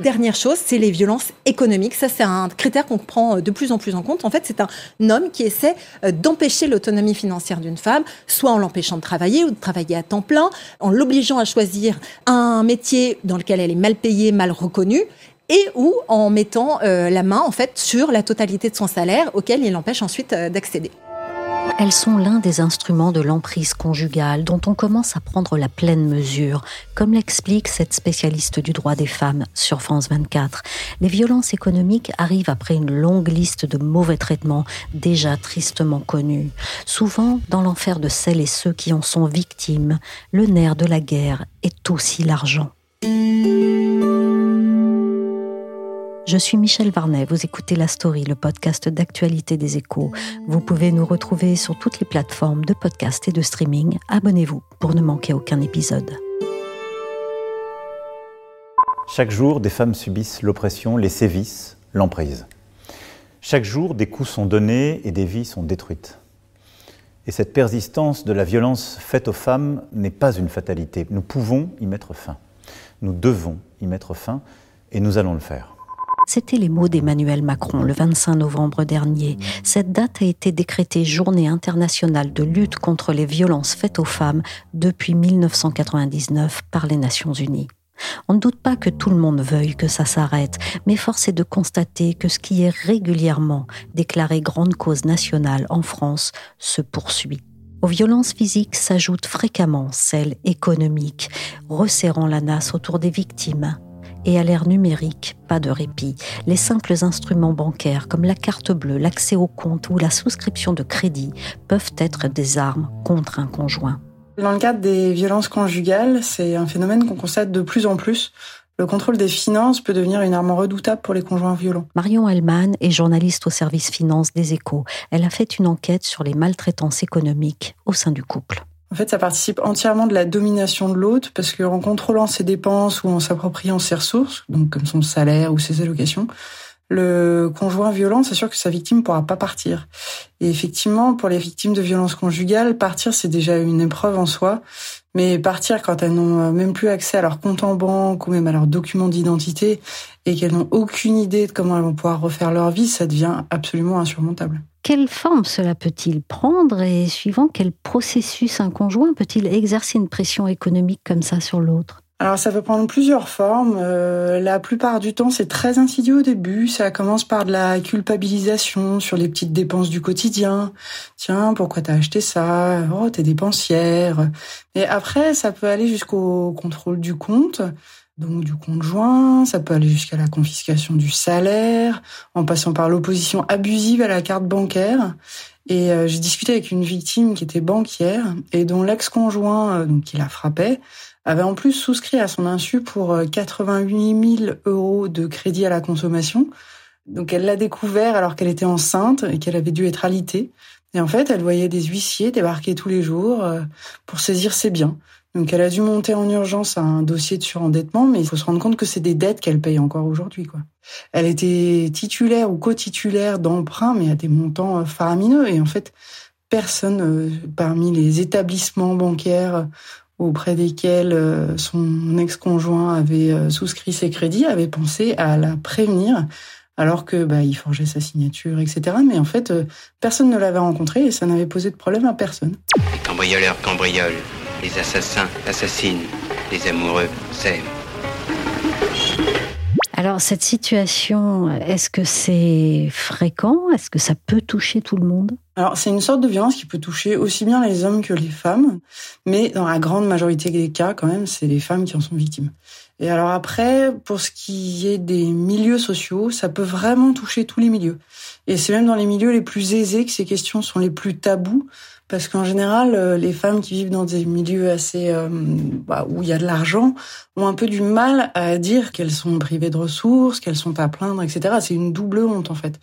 Dernière chose, c'est les violences économiques. Ça, c'est un critère qu'on prend de plus en plus en compte. En fait, c'est un homme qui essaie euh, d'empêcher l'autonomie financière d'une femme, soit en l'empêchant de travailler ou de travailler à temps plein, en l'obligeant à choisir un métier dans lequel elle est mal payée, mal reconnue, et ou en mettant euh, la main en fait sur la totalité de son salaire auquel il l'empêche ensuite euh, d'accéder. Elles sont l'un des instruments de l'emprise conjugale dont on commence à prendre la pleine mesure, comme l'explique cette spécialiste du droit des femmes sur France 24. Les violences économiques arrivent après une longue liste de mauvais traitements déjà tristement connus. Souvent, dans l'enfer de celles et ceux qui en sont victimes, le nerf de la guerre est aussi l'argent. Je suis Michel Varnet, vous écoutez La Story, le podcast d'actualité des échos. Vous pouvez nous retrouver sur toutes les plateformes de podcast et de streaming. Abonnez-vous pour ne manquer aucun épisode. Chaque jour, des femmes subissent l'oppression, les sévices, l'emprise. Chaque jour, des coups sont donnés et des vies sont détruites. Et cette persistance de la violence faite aux femmes n'est pas une fatalité. Nous pouvons y mettre fin. Nous devons y mettre fin et nous allons le faire. C'étaient les mots d'Emmanuel Macron le 25 novembre dernier. Cette date a été décrétée journée internationale de lutte contre les violences faites aux femmes depuis 1999 par les Nations Unies. On ne doute pas que tout le monde veuille que ça s'arrête, mais force est de constater que ce qui est régulièrement déclaré grande cause nationale en France se poursuit. Aux violences physiques s'ajoutent fréquemment celles économiques, resserrant la nasse autour des victimes, et à l'ère numérique, pas de répit. Les simples instruments bancaires comme la carte bleue, l'accès au compte ou la souscription de crédit peuvent être des armes contre un conjoint. Dans le cadre des violences conjugales, c'est un phénomène qu'on constate de plus en plus. Le contrôle des finances peut devenir une arme redoutable pour les conjoints violents. Marion Hellman est journaliste au service finance des échos. Elle a fait une enquête sur les maltraitances économiques au sein du couple. En fait, ça participe entièrement de la domination de l'autre parce qu'en contrôlant ses dépenses ou en s'appropriant ses ressources, donc comme son salaire ou ses allocations, le conjoint violent s'assure que sa victime pourra pas partir. Et effectivement, pour les victimes de violences conjugales, partir c'est déjà une épreuve en soi, mais partir quand elles n'ont même plus accès à leur compte en banque ou même à leurs documents d'identité et qu'elles n'ont aucune idée de comment elles vont pouvoir refaire leur vie, ça devient absolument insurmontable. Quelle forme cela peut-il prendre et suivant quel processus un conjoint peut-il exercer une pression économique comme ça sur l'autre? Alors ça peut prendre plusieurs formes. Euh, la plupart du temps, c'est très insidieux au début. Ça commence par de la culpabilisation sur les petites dépenses du quotidien. Tiens, pourquoi t'as acheté ça? Oh, t'es dépensière. Et après, ça peut aller jusqu'au contrôle du compte donc du conjoint, ça peut aller jusqu'à la confiscation du salaire, en passant par l'opposition abusive à la carte bancaire. Et euh, j'ai discuté avec une victime qui était banquière et dont l'ex-conjoint, euh, donc qui la frappait, avait en plus souscrit à son insu pour 88 euh, 000 euros de crédit à la consommation. Donc elle l'a découvert alors qu'elle était enceinte et qu'elle avait dû être alitée. Et en fait, elle voyait des huissiers débarquer tous les jours pour saisir ses biens. Donc elle a dû monter en urgence un dossier de surendettement, mais il faut se rendre compte que c'est des dettes qu'elle paye encore aujourd'hui. quoi. Elle était titulaire ou co-titulaire d'emprunts, mais à des montants euh, faramineux. Et en fait, personne euh, parmi les établissements bancaires auprès desquels euh, son ex-conjoint avait souscrit ses crédits avait pensé à la prévenir alors que bah, il forgeait sa signature, etc. Mais en fait, personne ne l'avait rencontré et ça n'avait posé de problème à personne. Les cambrioleurs les assassins assassinent, les amoureux s'aiment. Alors cette situation, est-ce que c'est fréquent? Est-ce que ça peut toucher tout le monde? Alors c'est une sorte de violence qui peut toucher aussi bien les hommes que les femmes, mais dans la grande majorité des cas quand même, c'est les femmes qui en sont victimes. Et alors après, pour ce qui est des milieux sociaux, ça peut vraiment toucher tous les milieux. Et c'est même dans les milieux les plus aisés que ces questions sont les plus tabous, parce qu'en général, euh, les femmes qui vivent dans des milieux assez euh, bah, où il y a de l'argent ont un peu du mal à dire qu'elles sont privées de ressources, qu'elles sont à plaindre, etc. C'est une double honte en fait.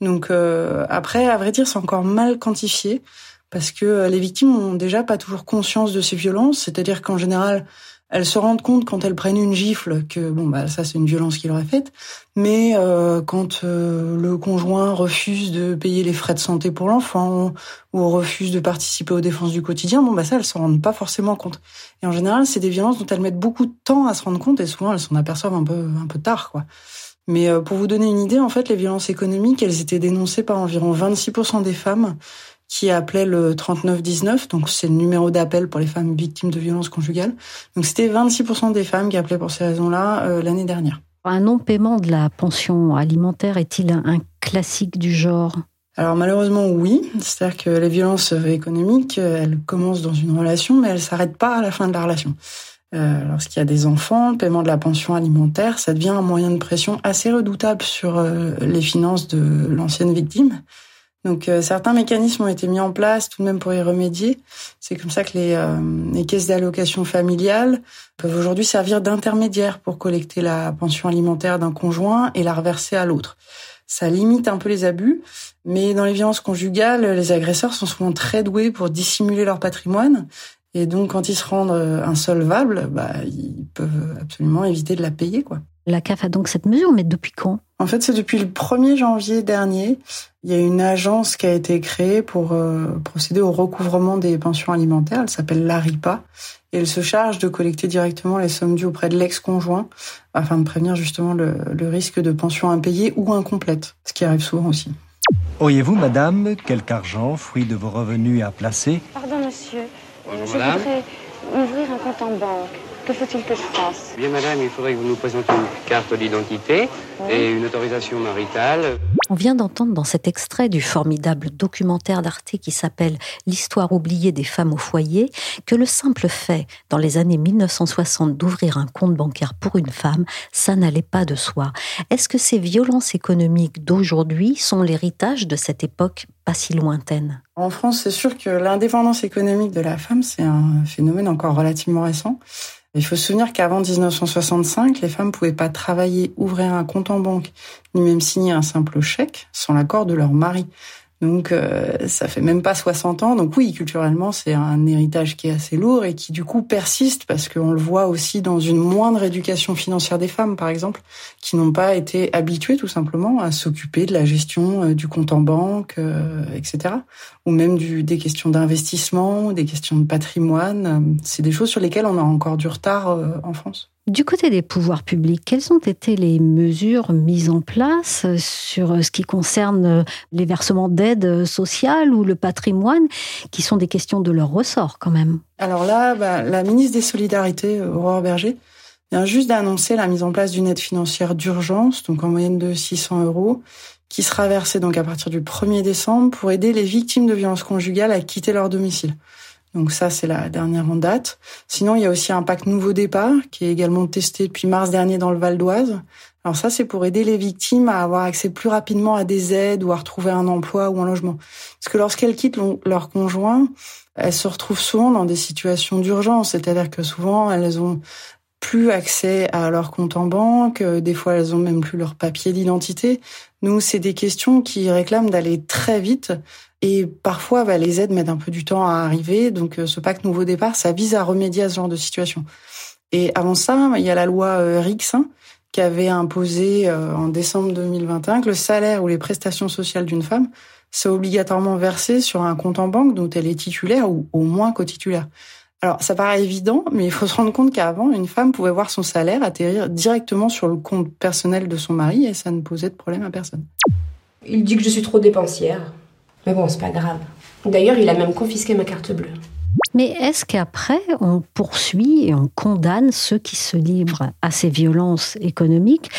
Donc euh, après, à vrai dire, c'est encore mal quantifié parce que les victimes ont déjà pas toujours conscience de ces violences, c'est-à-dire qu'en général, elles se rendent compte quand elles prennent une gifle que bon bah ça c'est une violence qu'il aurait faite, mais euh, quand euh, le conjoint refuse de payer les frais de santé pour l'enfant ou refuse de participer aux défenses du quotidien, bon bah ça elles se rendent pas forcément compte. Et en général c'est des violences dont elles mettent beaucoup de temps à se rendre compte et souvent elles s'en aperçoivent un peu un peu tard quoi. Mais euh, pour vous donner une idée, en fait, les violences économiques, elles étaient dénoncées par environ 26% des femmes qui appelait le 3919, donc c'est le numéro d'appel pour les femmes victimes de violences conjugales. Donc c'était 26% des femmes qui appelaient pour ces raisons-là euh, l'année dernière. Un non-paiement de la pension alimentaire est-il un classique du genre? Alors malheureusement oui, c'est-à-dire que les violences économiques, elles commencent dans une relation, mais elles s'arrêtent pas à la fin de la relation. Euh, lorsqu'il y a des enfants, le paiement de la pension alimentaire, ça devient un moyen de pression assez redoutable sur euh, les finances de l'ancienne victime. Donc euh, certains mécanismes ont été mis en place tout de même pour y remédier. C'est comme ça que les, euh, les caisses d'allocation familiale peuvent aujourd'hui servir d'intermédiaire pour collecter la pension alimentaire d'un conjoint et la reverser à l'autre. Ça limite un peu les abus, mais dans les violences conjugales, les agresseurs sont souvent très doués pour dissimuler leur patrimoine. Et donc, quand ils se rendent euh, insolvables, bah, ils peuvent absolument éviter de la payer, quoi. La CAF a donc cette mesure, mais depuis quand? En fait, c'est depuis le 1er janvier dernier. Il y a une agence qui a été créée pour euh, procéder au recouvrement des pensions alimentaires. Elle s'appelle l'ARIPA. Et elle se charge de collecter directement les sommes dues auprès de l'ex-conjoint afin de prévenir justement le, le risque de pension impayée ou incomplète, ce qui arrive souvent aussi. Auriez-vous, madame, quelque argent, fruit de vos revenus, à placer? Pardon, monsieur. Bonjour, je madame. voudrais ouvrir un compte en banque. Que faut-il que je fasse? Bien, madame, il faudrait que vous nous présentiez une carte d'identité et une autorisation maritale. On vient d'entendre dans cet extrait du formidable documentaire d'Arte qui s'appelle L'histoire oubliée des femmes au foyer que le simple fait, dans les années 1960, d'ouvrir un compte bancaire pour une femme, ça n'allait pas de soi. Est-ce que ces violences économiques d'aujourd'hui sont l'héritage de cette époque pas si lointaine? En France, c'est sûr que l'indépendance économique de la femme, c'est un phénomène encore relativement récent. Il faut se souvenir qu'avant 1965, les femmes pouvaient pas travailler, ouvrir un compte en banque, ni même signer un simple chèque sans l'accord de leur mari. Donc euh, ça fait même pas 60 ans. Donc oui, culturellement, c'est un héritage qui est assez lourd et qui du coup persiste parce qu'on le voit aussi dans une moindre éducation financière des femmes, par exemple, qui n'ont pas été habituées tout simplement à s'occuper de la gestion euh, du compte en banque, euh, etc. Ou même du, des questions d'investissement, des questions de patrimoine. C'est des choses sur lesquelles on a encore du retard euh, en France. Du côté des pouvoirs publics, quelles ont été les mesures mises en place sur ce qui concerne les versements d'aide sociale ou le patrimoine, qui sont des questions de leur ressort quand même? Alors là, bah, la ministre des Solidarités, Aurore Berger, vient juste d'annoncer la mise en place d'une aide financière d'urgence, donc en moyenne de 600 euros, qui sera versée donc à partir du 1er décembre pour aider les victimes de violences conjugales à quitter leur domicile. Donc ça, c'est la dernière en date. Sinon, il y a aussi un pacte nouveau départ qui est également testé depuis mars dernier dans le Val d'Oise. Alors ça, c'est pour aider les victimes à avoir accès plus rapidement à des aides ou à retrouver un emploi ou un logement. Parce que lorsqu'elles quittent leur conjoint, elles se retrouvent souvent dans des situations d'urgence. C'est-à-dire que souvent, elles ont plus accès à leur compte en banque. Des fois, elles ont même plus leur papier d'identité. Nous, c'est des questions qui réclament d'aller très vite et parfois, bah, les aides mettent un peu du temps à arriver. Donc, ce pacte Nouveau Départ, ça vise à remédier à ce genre de situation. Et avant ça, il y a la loi euh, RIX hein, qui avait imposé euh, en décembre 2021 que le salaire ou les prestations sociales d'une femme c'est obligatoirement versé sur un compte en banque dont elle est titulaire ou au moins co-titulaire. Alors, ça paraît évident, mais il faut se rendre compte qu'avant, une femme pouvait voir son salaire atterrir directement sur le compte personnel de son mari et ça ne posait de problème à personne. Il dit que je suis trop dépensière. Mais bon, c'est pas grave. D'ailleurs, il a même confisqué ma carte bleue. Mais est-ce qu'après, on poursuit et on condamne ceux qui se livrent à ces violences économiques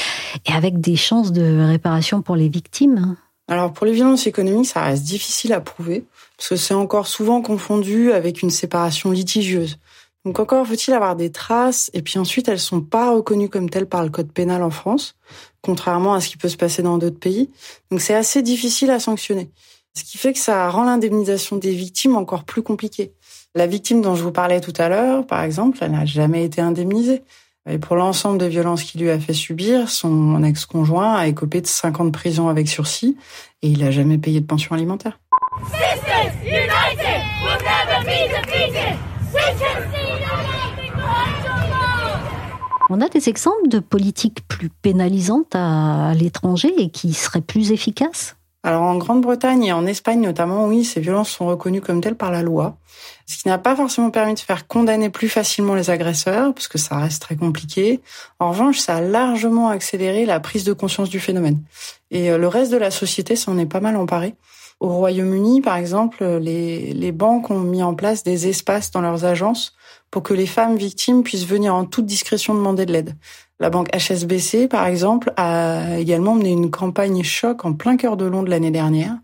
et avec des chances de réparation pour les victimes Alors, pour les violences économiques, ça reste difficile à prouver, parce que c'est encore souvent confondu avec une séparation litigieuse. Donc encore faut-il avoir des traces, et puis ensuite elles sont pas reconnues comme telles par le code pénal en France, contrairement à ce qui peut se passer dans d'autres pays. Donc c'est assez difficile à sanctionner. Ce qui fait que ça rend l'indemnisation des victimes encore plus compliquée. La victime dont je vous parlais tout à l'heure, par exemple, elle n'a jamais été indemnisée. Et pour l'ensemble des violences qu'il lui a fait subir, son ex-conjoint a écopé de 5 ans de prison avec sursis et il n'a jamais payé de pension alimentaire. On a des exemples de politiques plus pénalisantes à l'étranger et qui seraient plus efficaces? Alors en Grande-Bretagne et en Espagne notamment, oui, ces violences sont reconnues comme telles par la loi, ce qui n'a pas forcément permis de faire condamner plus facilement les agresseurs, parce que ça reste très compliqué. En revanche, ça a largement accéléré la prise de conscience du phénomène. Et euh, le reste de la société s'en est pas mal emparé. Au Royaume-Uni, par exemple, les, les banques ont mis en place des espaces dans leurs agences pour que les femmes victimes puissent venir en toute discrétion demander de l'aide. La banque HSBC, par exemple, a également mené une campagne choc en plein cœur de Londres l'année dernière,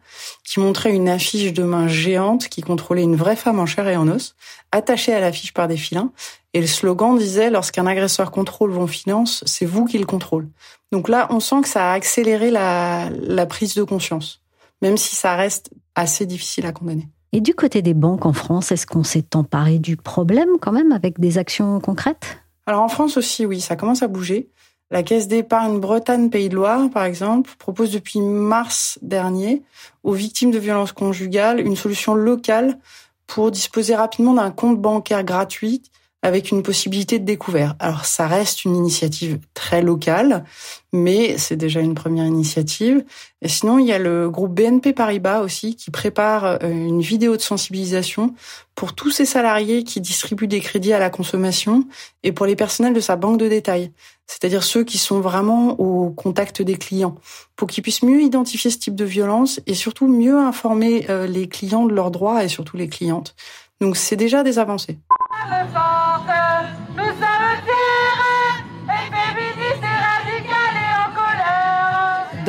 qui montrait une affiche de main géante qui contrôlait une vraie femme en chair et en os, attachée à l'affiche par des filins. Et le slogan disait, lorsqu'un agresseur contrôle vos finances, c'est vous qui le contrôle. Donc là, on sent que ça a accéléré la, la prise de conscience, même si ça reste assez difficile à condamner. Et du côté des banques en France, est-ce qu'on s'est emparé du problème quand même avec des actions concrètes? Alors en France aussi, oui, ça commence à bouger. La Caisse d'épargne Bretagne Pays de Loire, par exemple, propose depuis mars dernier aux victimes de violences conjugales une solution locale pour disposer rapidement d'un compte bancaire gratuit avec une possibilité de découvert. Alors ça reste une initiative très locale, mais c'est déjà une première initiative. Et sinon, il y a le groupe BNP Paribas aussi qui prépare euh, une vidéo de sensibilisation pour tous ces salariés qui distribuent des crédits à la consommation et pour les personnels de sa banque de détail, c'est-à-dire ceux qui sont vraiment au contact des clients, pour qu'ils puissent mieux identifier ce type de violence et surtout mieux informer euh, les clients de leurs droits et surtout les clientes. Donc c'est déjà des avancées.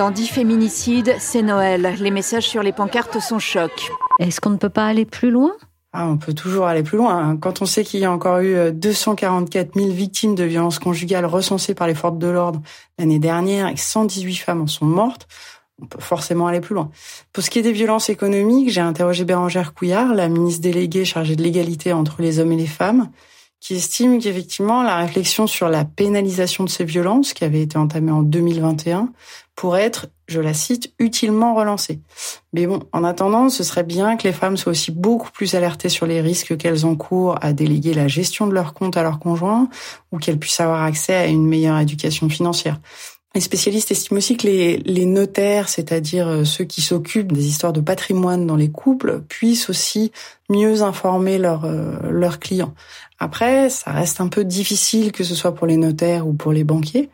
Dans 10 féminicides, c'est Noël. Les messages sur les pancartes sont chocs. Est-ce qu'on ne peut pas aller plus loin? Ah, on peut toujours aller plus loin. Hein. Quand on sait qu'il y a encore eu 244 euh, 000 victimes de violences conjugales recensées par les forces de l'ordre l'année dernière et que 118 femmes en sont mortes, on peut forcément aller plus loin. Pour ce qui est des violences économiques, j'ai interrogé Bérangère Couillard, la ministre déléguée chargée de l'égalité entre les hommes et les femmes, qui estime qu'effectivement la réflexion sur la pénalisation de ces violences, qui avait été entamée en 2021, pourrait être, je la cite, utilement relancée. Mais bon, en attendant, ce serait bien que les femmes soient aussi beaucoup plus alertées sur les risques qu'elles encourent à déléguer la gestion de leur compte à leur conjoint ou qu'elles puissent avoir accès à une meilleure éducation financière. Les spécialistes estiment aussi que les, les notaires, c'est-à-dire euh, ceux qui s'occupent des histoires de patrimoine dans les couples, puissent aussi mieux informer leurs euh, leurs clients. Après, ça reste un peu difficile que ce soit pour les notaires ou pour les banquiers,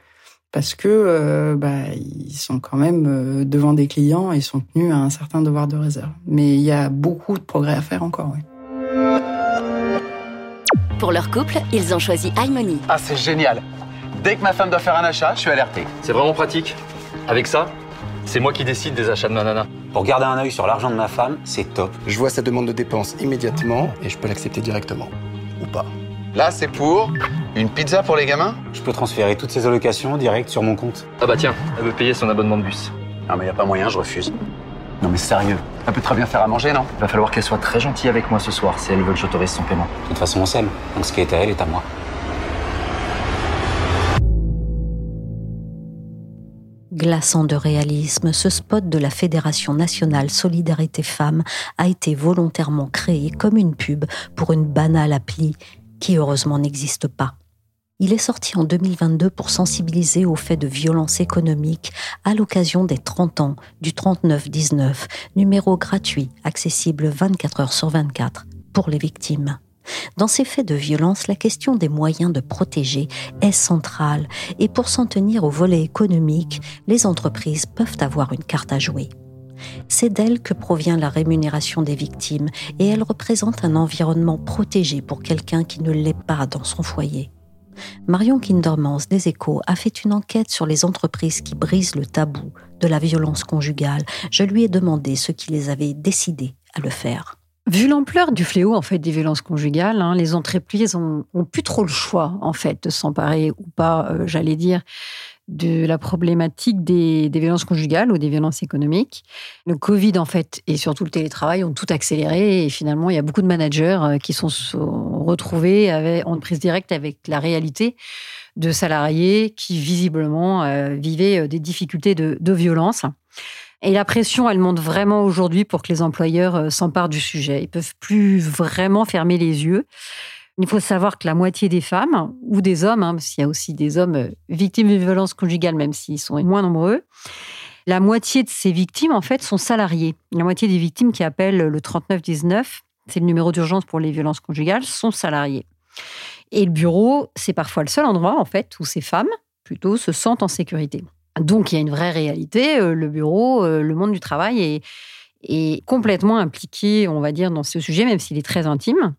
parce que euh, bah, ils sont quand même devant des clients et sont tenus à un certain devoir de réserve. Mais il y a beaucoup de progrès à faire encore. Oui. Pour leur couple, ils ont choisi iMoney. Ah, c'est génial Dès que ma femme doit faire un achat, je suis alerté. C'est vraiment pratique. Avec ça, c'est moi qui décide des achats de ma nana. Pour garder un œil sur l'argent de ma femme, c'est top. Je vois sa demande de dépense immédiatement et je peux l'accepter directement. Ou pas. Là, c'est pour une pizza pour les gamins? Je peux transférer toutes ces allocations direct sur mon compte. Ah bah tiens, elle veut payer son abonnement de bus. Non mais y a pas moyen, je refuse. Non mais sérieux, elle peut très bien faire à manger, non? Il va falloir qu'elle soit très gentille avec moi ce soir si elle veut que j'autorise son paiement. De toute façon, on s'aime. Donc ce qui est à elle est à moi. Glaçant de réalisme, ce spot de la Fédération nationale Solidarité Femmes a été volontairement créé comme une pub pour une banale appli qui heureusement n'existe pas. Il est sorti en 2022 pour sensibiliser aux faits de violence économique à l'occasion des 30 ans du 3919, numéro gratuit, accessible 24 heures sur 24 pour les victimes. Dans ces faits de violence, la question des moyens de protéger est centrale et pour s'en tenir au volet économique, les entreprises peuvent avoir une carte à jouer. C'est d'elle que provient la rémunération des victimes et elle représente un environnement protégé pour quelqu'un qui ne l'est pas dans son foyer. Marion Kindermans des Échos a fait une enquête sur les entreprises qui brisent le tabou de la violence conjugale. Je lui ai demandé ce qui les avait décidées à le faire. Vu l'ampleur du fléau en fait des violences conjugales, hein, les entreprises ont, plus trop le choix en fait de s'emparer ou pas, euh, j'allais dire, de la problématique des, violences conjugales ou des violences économiques. Le Covid en fait et surtout le télétravail ont tout accéléré et finalement il y a beaucoup de managers euh, qui sont retrouvés avec, en prise directe avec la réalité de salariés qui visiblement euh, vivaient des difficultés de, de violence. Et la pression, elle monte vraiment aujourd'hui pour que les employeurs euh, s'emparent du sujet. Ils peuvent plus vraiment fermer les yeux. Il faut savoir que la moitié des femmes, ou des hommes, hein, parce qu'il y a aussi des hommes euh, victimes de violences conjugales, même s'ils sont moins nombreux, la moitié de ces victimes, en fait, sont salariées. La moitié des victimes qui appellent le 3919, c'est le numéro d'urgence pour les violences conjugales, sont salariées. Et le bureau, c'est parfois le seul endroit, en fait, où ces femmes, plutôt, se sentent en sécurité. Donc, il y a une vraie réalité. Euh, le bureau, euh, le monde du travail est, complètement impliqué, on va dire, dans ce sujet, même s'il est très intime.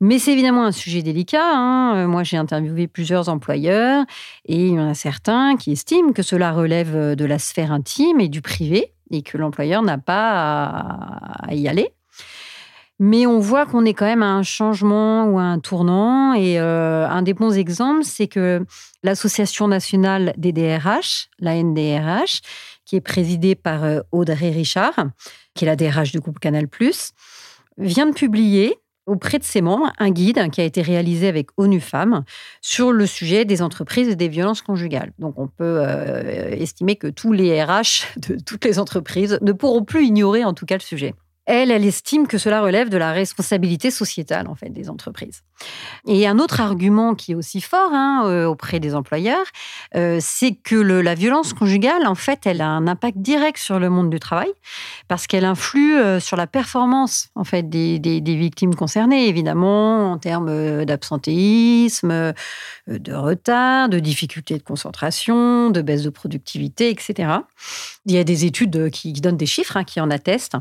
Mais c'est évidemment un sujet délicat. Hein. Euh, moi, j'ai interviewé plusieurs employeurs et il y en a certains qui estiment que cela relève de la sphère intime et du privé et que l'employeur n'a pas à y aller. Mais on voit qu'on est quand même à un changement ou à un tournant. Et euh, un des bons exemples, c'est que l'Association nationale des DRH, la NDRH, qui est présidée par euh, Audrey Richard, qui est la DRH du groupe Canal+, vient de publier auprès de ses membres un guide qui a été réalisé avec ONU Femmes sur le sujet des entreprises et des violences conjugales. Donc on peut euh, estimer que tous les RH de toutes les entreprises ne pourront plus ignorer en tout cas le sujet elle, elle estime que cela relève de la responsabilité sociétale en fait des entreprises. Et un autre argument qui est aussi fort hein, euh, auprès des employeurs, euh, c'est que la violence conjugale, en fait, elle a un impact direct sur le monde du travail parce qu'elle influe euh, sur la performance en fait des, des victimes concernées, évidemment en termes d'absentéisme, de retard, de difficultés de concentration, de baisse de productivité, etc. Il y a des études qui, donnent des chiffres hein, qui en attestent.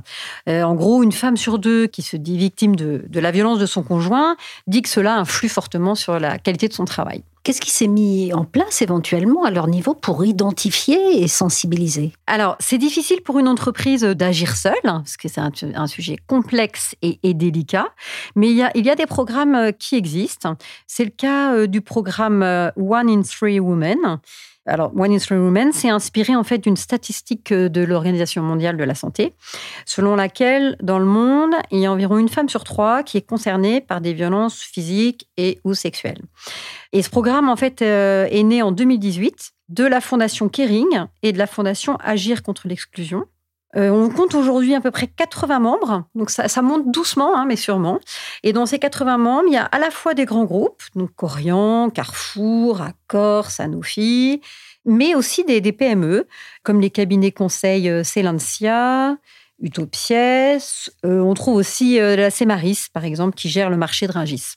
En gros, une femme sur deux qui se dit victime de, de la violence de son conjoint dit que cela influe fortement sur la qualité de son travail. Qu'est-ce qui s'est mis en place éventuellement à leur niveau pour identifier et sensibiliser? Alors, c'est difficile pour une entreprise d'agir seule, parce que c'est un, sujet complexe et, délicat, mais il y, a, il y, a, des programmes euh, qui existent. C'est le cas euh, du programme euh, One in Three Women alors, One in Three Women s'est inspiré en fait d'une statistique euh, de l'Organisation mondiale de la santé, selon laquelle dans le monde, il y a environ une femme sur trois qui est concernée par des violences physiques et ou sexuelles. Et ce programme en fait euh, est né en 2018 de la fondation Kering et de la fondation Agir contre l'exclusion. Euh, on compte aujourd'hui à peu près 80 membres, donc ça, monte doucement, hein, mais sûrement. Et dans ces 80 membres, il y a à la fois des grands groupes, donc Corian, Carrefour, Accor, Sanofi, mais aussi des, PME, comme les cabinets conseils euh, Celancia, Utopies. Euh, on trouve aussi la Cemaris, par exemple, qui gère le marché de Ringis.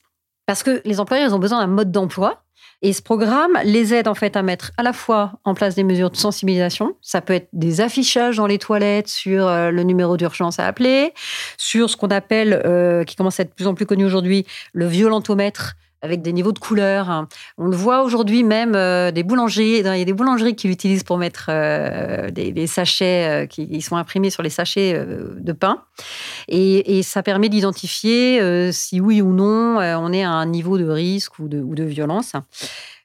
Parce que les employeurs, ils ont besoin d'un mode d'emploi et ce programme les aide en fait à mettre à la fois en place des mesures de sensibilisation. Ça peut être des affichages dans les toilettes sur euh, le numéro d'urgence à appeler, sur ce qu'on appelle, euh, qui commence à être de plus en plus connu aujourd'hui, le violentomètre avec des niveaux de couleurs. On le voit aujourd'hui même euh, des boulangeries. Il y a des boulangeries qui l'utilisent pour mettre euh, des, sachets euh, qui sont imprimés sur les sachets de pain. Et, ça permet d'identifier si oui ou non on est à un niveau de risque ou de violence.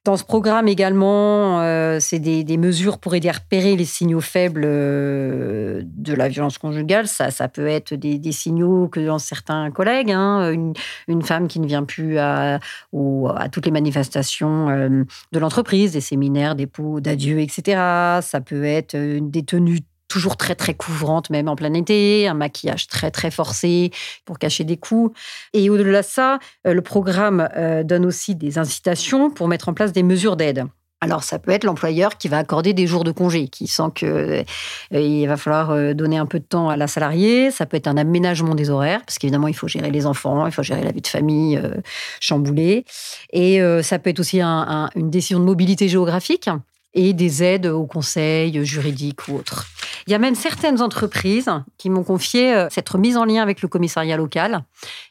Dans ce programme également, euh, c'est des, mesures pour aider à repérer les signaux faibles euh, de la violence conjugale. Ça, peut être des, signaux que dans certains collègues, hein, une, femme qui ne vient plus à, à toutes les manifestations euh, de l'entreprise, des séminaires, des pots d'adieu, etc. Ça peut être des tenues toujours très très couvrante, même en plein été, un maquillage très très forcé pour cacher des coups. Et au-delà de ça, euh, le programme euh, donne aussi des incitations pour mettre en place des mesures d'aide. Alors, ça peut être l'employeur qui va accorder des jours de congé, qui sent qu'il euh, il va falloir donner un peu de temps à la salariée. Ça peut être un aménagement des horaires, parce qu'évidemment, il faut gérer les enfants, il faut gérer la vie de famille chamboulée. Et ça peut être aussi une décision de mobilité géographique et des aides aux conseils juridiques ou autres. Il y a même certaines entreprises qui m'ont confié euh, cette mise en lien avec le commissariat local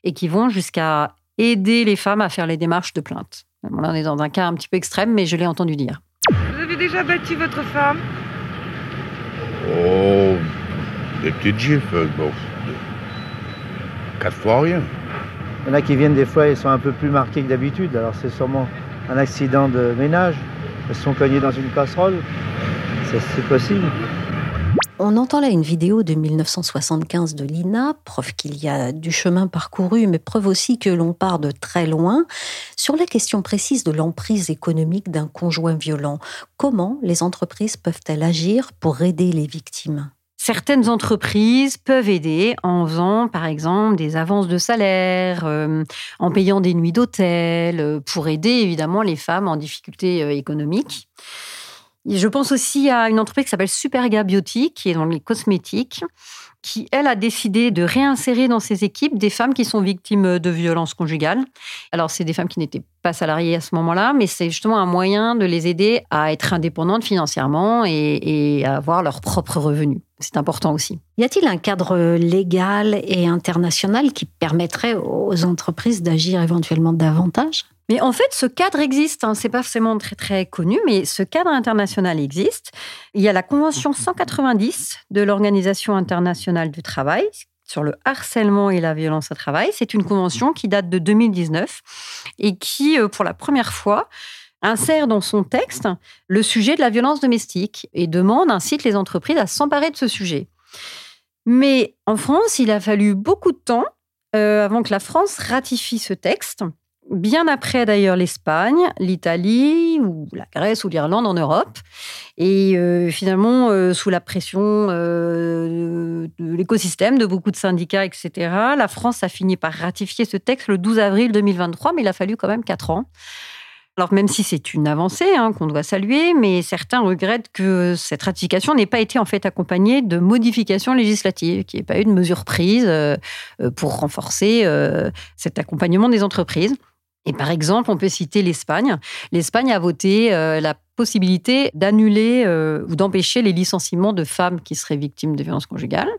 et qui vont jusqu'à aider les femmes à faire les démarches de plainte. là, on est dans un cas un petit peu extrême, mais je l'ai entendu dire. Vous avez déjà battu votre femme? Oh, des petites gifles, bon, quatre fois rien. Il y en a qui viennent des fois, ils sont un peu plus marqués que d'habitude, alors c'est sûrement un accident de ménage. Elles sont cognées dans une casserole. C'est possible. On entend là une vidéo de 1975 de Lina, preuve qu'il y a du chemin parcouru, mais preuve aussi que l'on part de très loin. Sur la question précise de l'emprise économique d'un conjoint violent, comment les entreprises peuvent-elles agir pour aider les victimes? Certaines entreprises peuvent aider en faisant, par exemple, des avances de salaire, euh, en payant des nuits d'hôtel, euh, pour aider évidemment les femmes en difficulté euh, je pense aussi à une entreprise qui s'appelle Superga Biotique, qui est dans les cosmétiques, qui, elle, a décidé de réinsérer dans ses équipes des femmes qui sont victimes de violences conjugales. Alors, c'est des femmes qui n'étaient pas salariées à ce moment-là, mais c'est justement un moyen de les aider à être indépendantes financièrement et, et à avoir leurs propres revenus. C'est important aussi. Y a-t-il un cadre légal et international qui permettrait aux entreprises d'agir éventuellement davantage? Mais en fait, ce cadre existe. Hein. C'est pas forcément très très connu, mais ce cadre international existe. Il y a la Convention 190 de l'Organisation internationale du travail sur le harcèlement et la violence au travail. C'est une convention qui date de 2019 et qui, euh, pour la première fois, insère dans son texte le sujet de la violence domestique et demande, incite les entreprises à s'emparer de ce sujet. Mais en France, il a fallu beaucoup de temps euh, avant que la France ratifie ce texte bien après d'ailleurs l'Espagne, l'Italie ou la Grèce ou l'Irlande en Europe. Et euh, finalement, euh, sous la pression euh, de l'écosystème, de beaucoup de syndicats, etc., la France a fini par ratifier ce texte le 12 avril 2023, mais il a fallu quand même quatre ans. Alors même si c'est une avancée hein, qu'on doit saluer, mais certains regrettent que cette ratification n'ait pas été en fait accompagnée de modifications législatives, qu'il n'y ait pas eu de mesures prises pour renforcer cet accompagnement des entreprises. Et par exemple, on peut citer l'Espagne. L'Espagne a voté euh, la possibilité d'annuler euh, ou d'empêcher les licenciements de femmes qui seraient victimes de violences conjugales.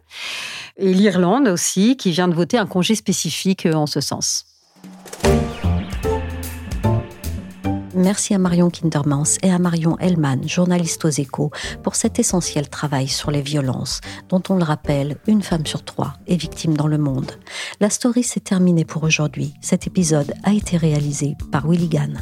Et l'Irlande aussi, qui vient de voter un congé spécifique euh, en ce sens. Merci à Marion Kindermans et à Marion Hellman, journaliste aux échos, pour cet essentiel travail sur les violences, dont on le rappelle, une femme sur trois est victime dans le monde. La story s'est terminée pour aujourd'hui. Cet épisode a été réalisé par Willy Gann.